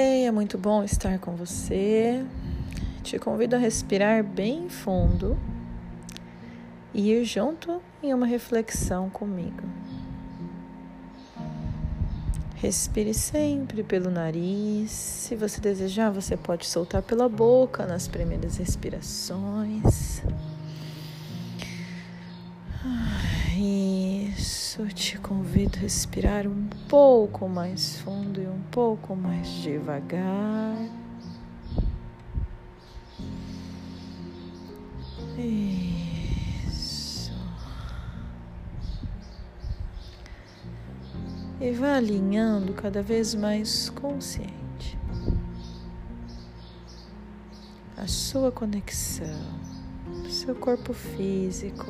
Ei, é muito bom estar com você. Te convido a respirar bem fundo e ir junto em uma reflexão comigo. Respire sempre pelo nariz. Se você desejar, você pode soltar pela boca nas primeiras respirações. Isso, te convido a respirar um pouco mais fundo e um pouco mais devagar. Isso. E vá alinhando cada vez mais consciente a sua conexão, seu corpo físico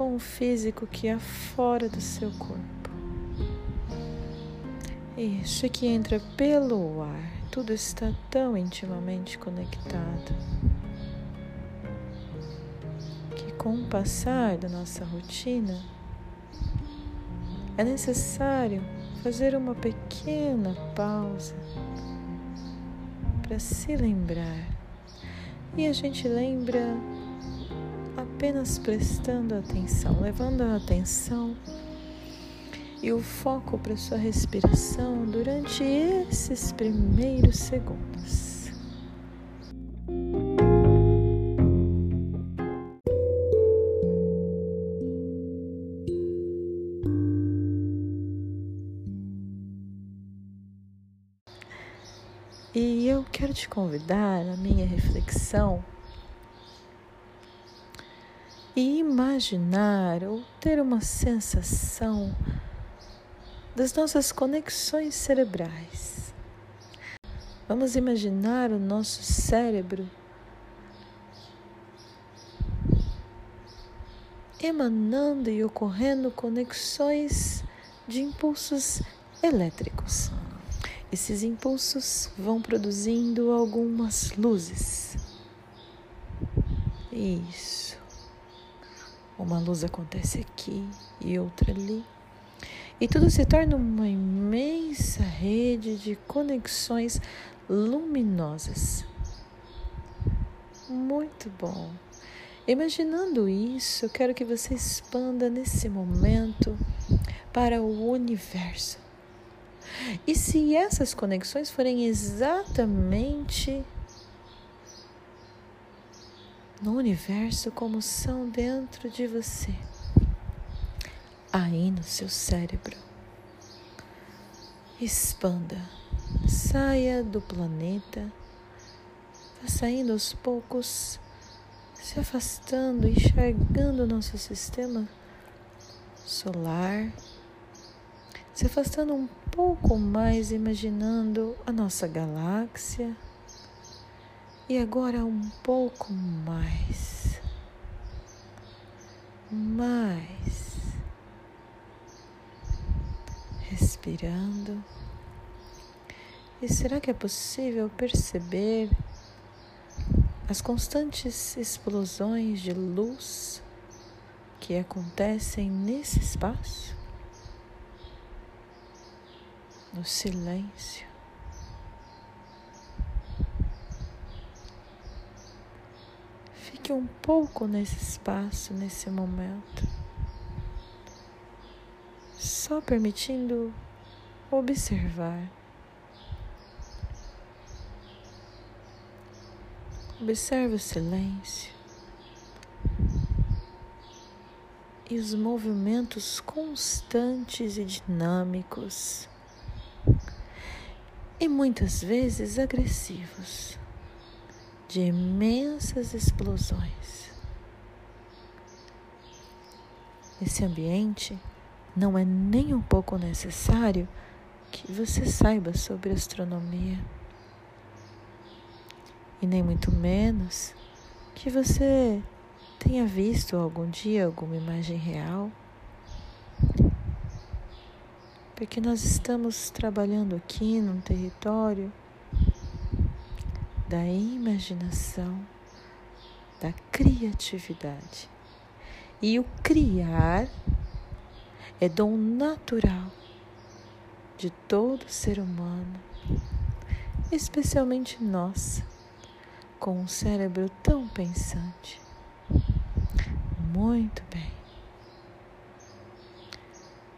com o físico que há fora do seu corpo. Isso que entra pelo ar, tudo está tão intimamente conectado que, com o passar da nossa rotina, é necessário fazer uma pequena pausa para se lembrar. E a gente lembra apenas prestando atenção, levando a atenção e o foco para sua respiração durante esses primeiros segundos. E eu quero te convidar a minha reflexão e imaginar ou ter uma sensação das nossas conexões cerebrais. Vamos imaginar o nosso cérebro emanando e ocorrendo conexões de impulsos elétricos. Esses impulsos vão produzindo algumas luzes. Isso. Uma luz acontece aqui e outra ali. E tudo se torna uma imensa rede de conexões luminosas. Muito bom. Imaginando isso, eu quero que você expanda nesse momento para o universo. E se essas conexões forem exatamente no universo como são dentro de você, aí no seu cérebro. Expanda, saia do planeta, vá saindo aos poucos, se afastando, enxergando o nosso sistema solar, se afastando um pouco mais, imaginando a nossa galáxia e agora um pouco mais. Mais. Respirando. E será que é possível perceber as constantes explosões de luz que acontecem nesse espaço? No silêncio. Fique um pouco nesse espaço, nesse momento, só permitindo observar. Observe o silêncio e os movimentos constantes e dinâmicos, e muitas vezes agressivos de imensas explosões. Nesse ambiente, não é nem um pouco necessário que você saiba sobre astronomia, e nem muito menos que você tenha visto algum dia alguma imagem real, porque nós estamos trabalhando aqui num território da imaginação, da criatividade. E o criar é dom natural de todo ser humano, especialmente nós, com um cérebro tão pensante. Muito bem.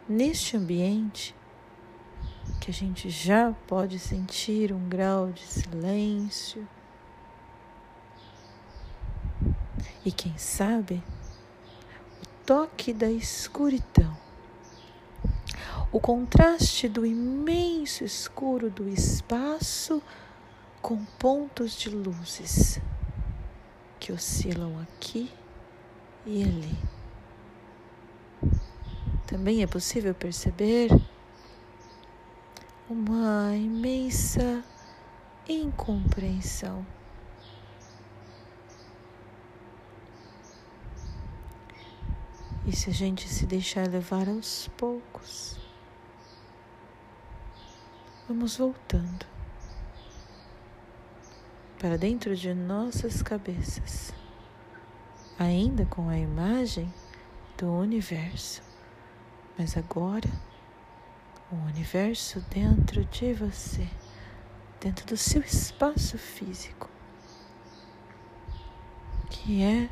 Neste ambiente, que a gente já pode sentir um grau de silêncio, e quem sabe o toque da escuridão, o contraste do imenso escuro do espaço com pontos de luzes que oscilam aqui e ali. Também é possível perceber uma imensa incompreensão. E se a gente se deixar levar aos poucos, vamos voltando para dentro de nossas cabeças, ainda com a imagem do universo, mas agora o universo dentro de você, dentro do seu espaço físico, que é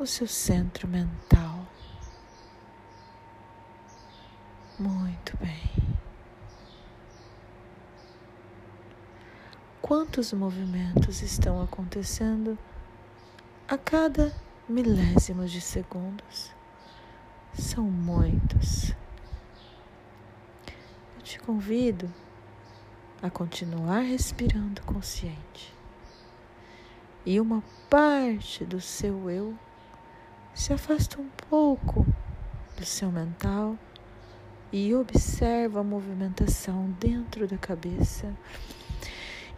o seu centro mental. Muito bem. Quantos movimentos estão acontecendo a cada milésimo de segundos? São muitos. Te convido a continuar respirando consciente. E uma parte do seu eu se afasta um pouco do seu mental e observa a movimentação dentro da cabeça.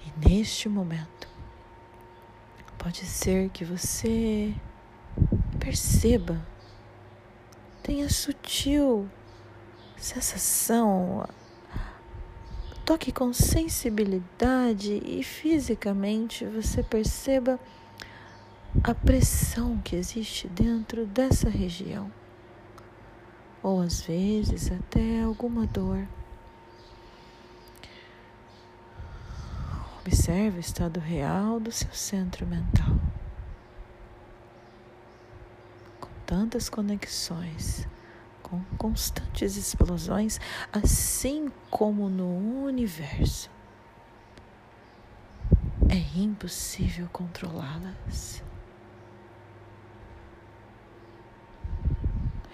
E neste momento, pode ser que você perceba, tenha sutil sensação, toque com sensibilidade e fisicamente você perceba a pressão que existe dentro dessa região ou às vezes até alguma dor. Observe o estado real do seu centro mental. Com tantas conexões, com constantes explosões, assim como no universo. É impossível controlá-las.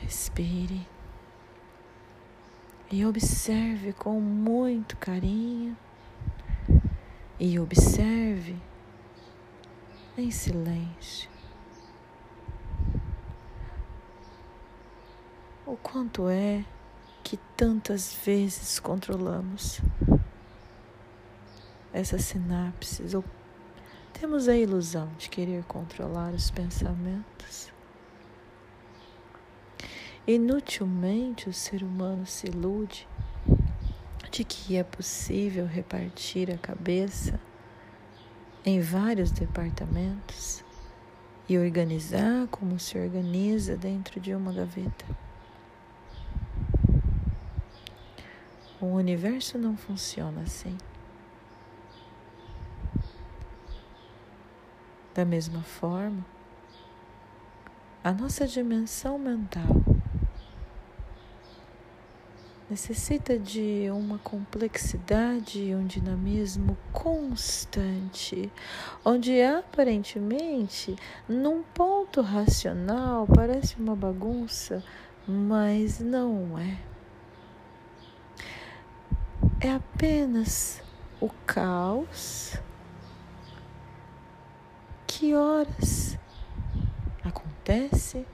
Respire e observe com muito carinho e observe em silêncio quanto é que tantas vezes controlamos essas sinapses ou temos a ilusão de querer controlar os pensamentos. Inutilmente o ser humano se ilude de que é possível repartir a cabeça em vários departamentos e organizar como se organiza dentro de uma gaveta. O universo não funciona assim. Da mesma forma, a nossa dimensão mental necessita de uma complexidade e um dinamismo constante, onde aparentemente, num ponto racional, parece uma bagunça, mas não é. É apenas o caos que horas acontece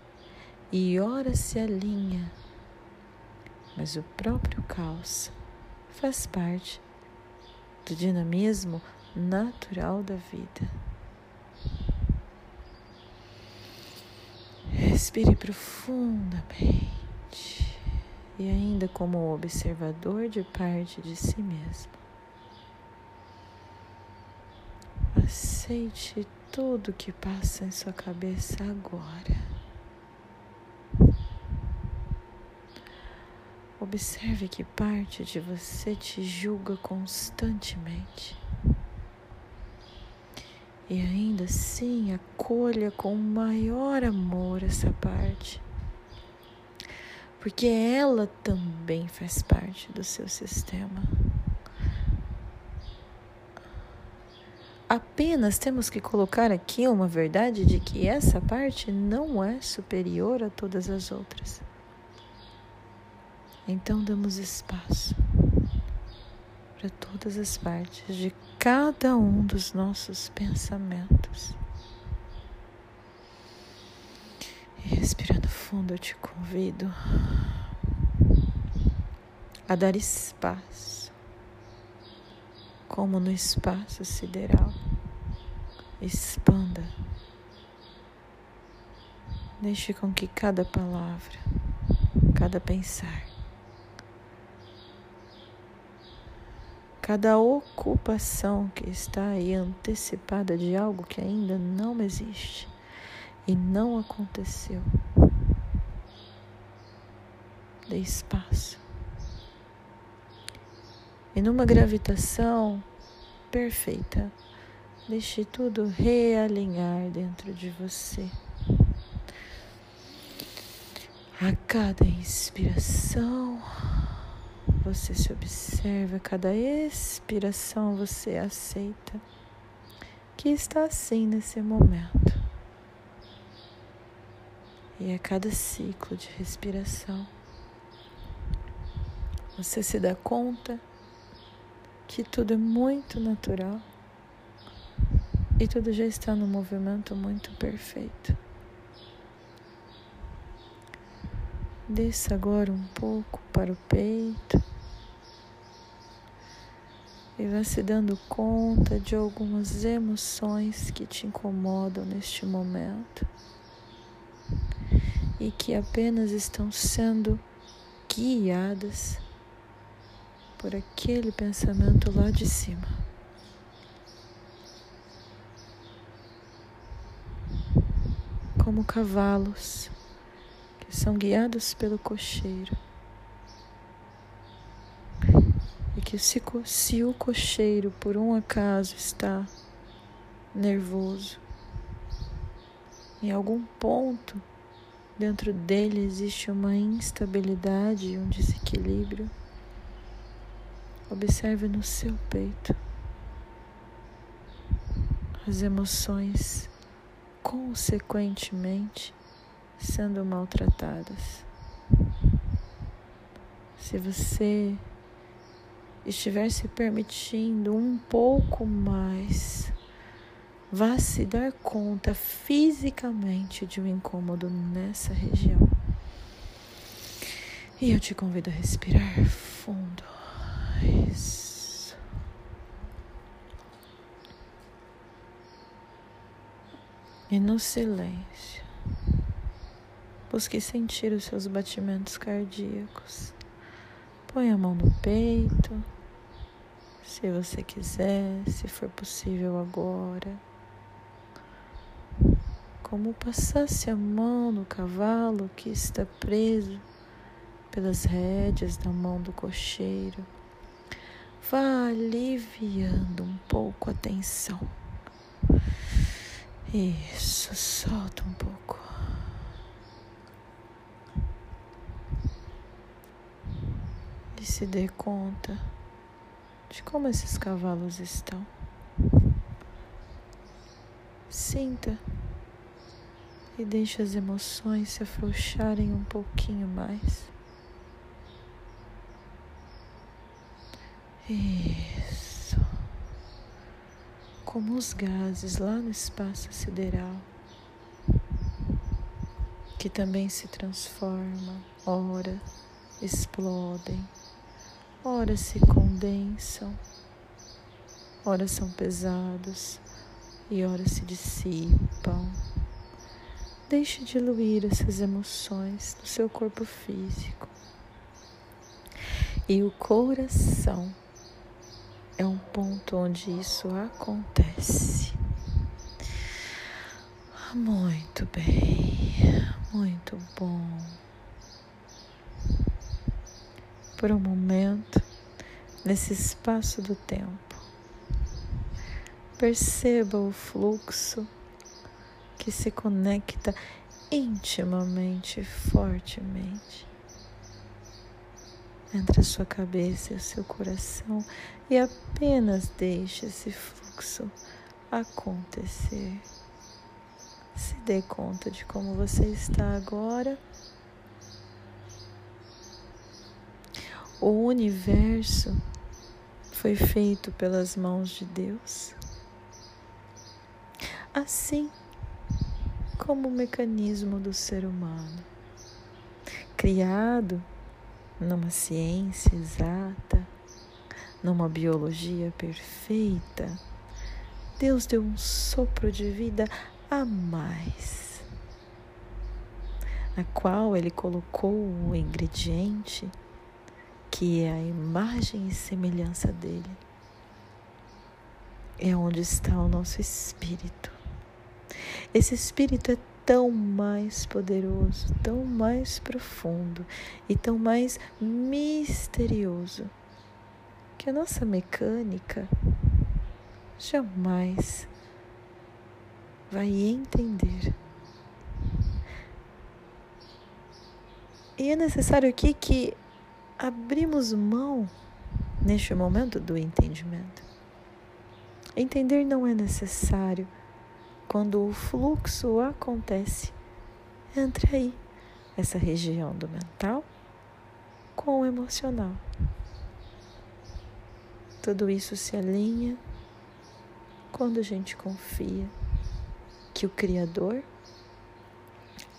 e horas se alinha mas o próprio caos faz parte do dinamismo natural da vida. Respire profundamente e, ainda como observador de parte de si mesmo, aceite tudo que passa em sua cabeça agora. Observe que parte de você te julga constantemente. E ainda assim, acolha com maior amor essa parte. Porque ela também faz parte do seu sistema. Apenas temos que colocar aqui uma verdade de que essa parte não é superior a todas as outras. Então damos espaço para todas as partes de cada um dos nossos pensamentos. E respirando fundo, eu te convido a dar espaço, como no espaço sideral. Expanda. Deixe com que cada palavra, cada pensar, cada ocupação que está aí antecipada de algo que ainda não existe e não aconteceu. Dê espaço. E numa gravitação perfeita, deixe tudo realinhar dentro de você. A cada inspiração, você se observa, cada expiração você aceita que está assim nesse momento. E a cada ciclo de respiração, você se dá conta que tudo é muito natural e tudo já está num movimento muito perfeito. Desça agora um pouco para o peito e vá se dando conta de algumas emoções que te incomodam neste momento e que apenas estão sendo guiadas por aquele pensamento lá de cima. Como cavalos que são guiados pelo cocheiro. que se, se o cocheiro por um acaso está nervoso, em algum ponto dentro dele existe uma instabilidade e um desequilíbrio, observe no seu peito as emoções consequentemente sendo maltratadas. Se você estiver se permitindo um pouco mais, vá se dar conta fisicamente de um incômodo nessa região. E eu te convido a respirar fundo. Isso. E no silêncio, busque sentir os seus batimentos cardíacos. Põe a mão no peito, se você quiser, se for possível agora. Como passasse a mão no cavalo que está preso pelas rédeas da mão do cocheiro. Vá aliviando um pouco a tensão. Isso, solta um pouco. e se dê conta de como esses cavalos estão. Sinta e deixe as emoções se afrouxarem um pouquinho mais. Isso. Como os gases lá no espaço sideral, que também se transformam, ora explodem ora se condensam, ora são pesados e ora se dissipam. Deixe diluir essas emoções no seu corpo físico. E o coração é um ponto onde isso acontece. Muito bem, muito bom. por um momento nesse espaço do tempo. Perceba o fluxo que se conecta intimamente, fortemente entre a sua cabeça e o seu coração e apenas deixe esse fluxo acontecer. Se dê conta de como você está agora. O universo foi feito pelas mãos de Deus. Assim como o mecanismo do ser humano, criado numa ciência exata, numa biologia perfeita, Deus deu um sopro de vida a mais, a qual Ele colocou o ingrediente que é a imagem e semelhança dele. É onde está o nosso espírito. Esse espírito é tão mais poderoso, tão mais profundo e tão mais misterioso que a nossa mecânica jamais vai entender. E é necessário aqui que abrimos mão neste momento do entendimento. Entender não é necessário quando o fluxo acontece entre aí, essa região do mental com o emocional. Tudo isso se alinha quando a gente confia que o Criador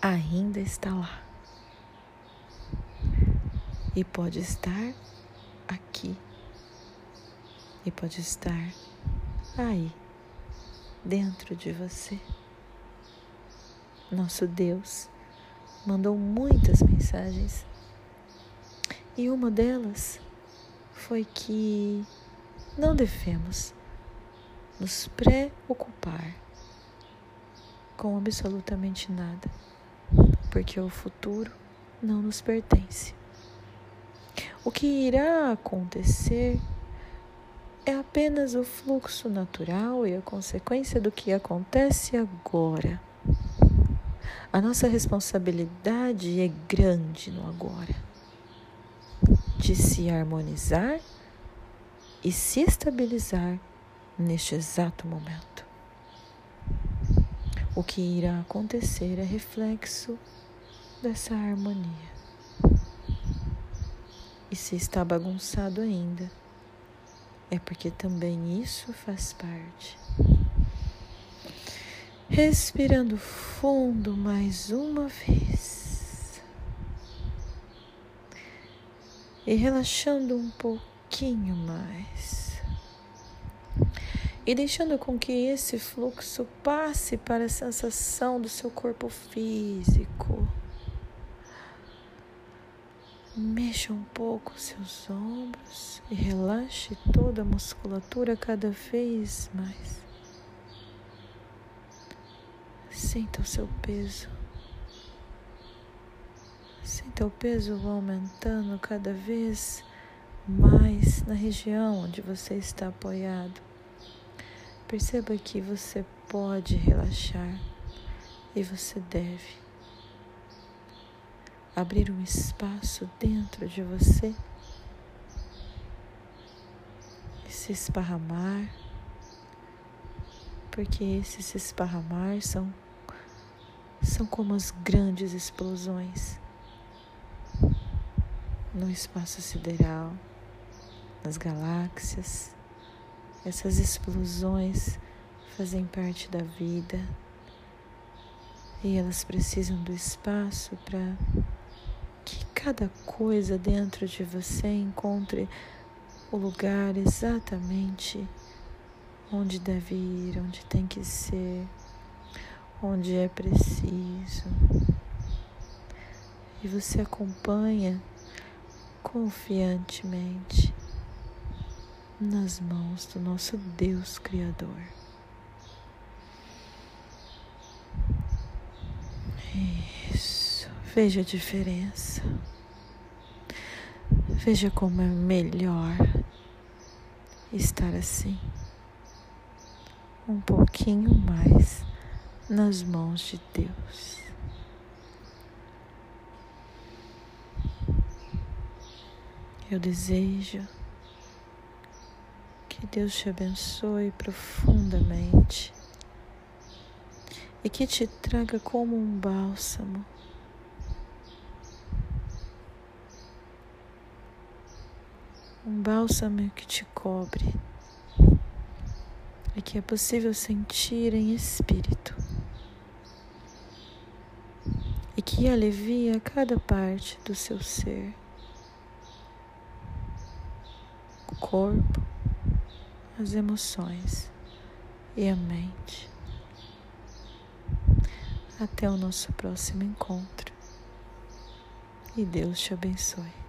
ainda está lá e pode estar aqui e pode estar aí dentro de você. Nosso Deus mandou muitas mensagens e uma delas foi que não devemos nos preocupar com absolutamente nada, porque o futuro não nos pertence. O que irá acontecer é apenas o fluxo natural e a consequência do que acontece agora. A nossa responsabilidade é grande no agora, de se harmonizar e se estabilizar neste exato momento. O que irá acontecer é reflexo dessa harmonia. E se está bagunçado ainda, é porque também isso faz parte. Respirando fundo mais uma vez. E relaxando um pouquinho mais. E deixando com que esse fluxo passe para a sensação do seu corpo físico. Mexa um pouco seus ombros e relaxe toda a musculatura cada vez mais. Sinta o seu peso. Sinta o peso aumentando cada vez mais na região onde você está apoiado. Perceba que você pode relaxar e você deve abrir um espaço dentro de você e se esparramar, porque esses se esparramar são, são como as grandes explosões no espaço sideral, nas galáxias. Essas explosões fazem parte da vida e elas precisam do espaço para cada coisa dentro de você encontre o lugar exatamente onde deve ir, onde tem que ser, onde é preciso. E você acompanha confiantemente nas mãos do nosso Deus Criador. Isso. Veja a diferença. Veja como é melhor estar assim, um pouquinho mais nas mãos de Deus. Eu desejo que Deus te abençoe profundamente e que te traga como um bálsamo. Um bálsamo que te cobre e que é possível sentir em espírito e que alivia cada parte do seu ser, o corpo, as emoções e a mente. Até o nosso próximo encontro. E Deus te abençoe.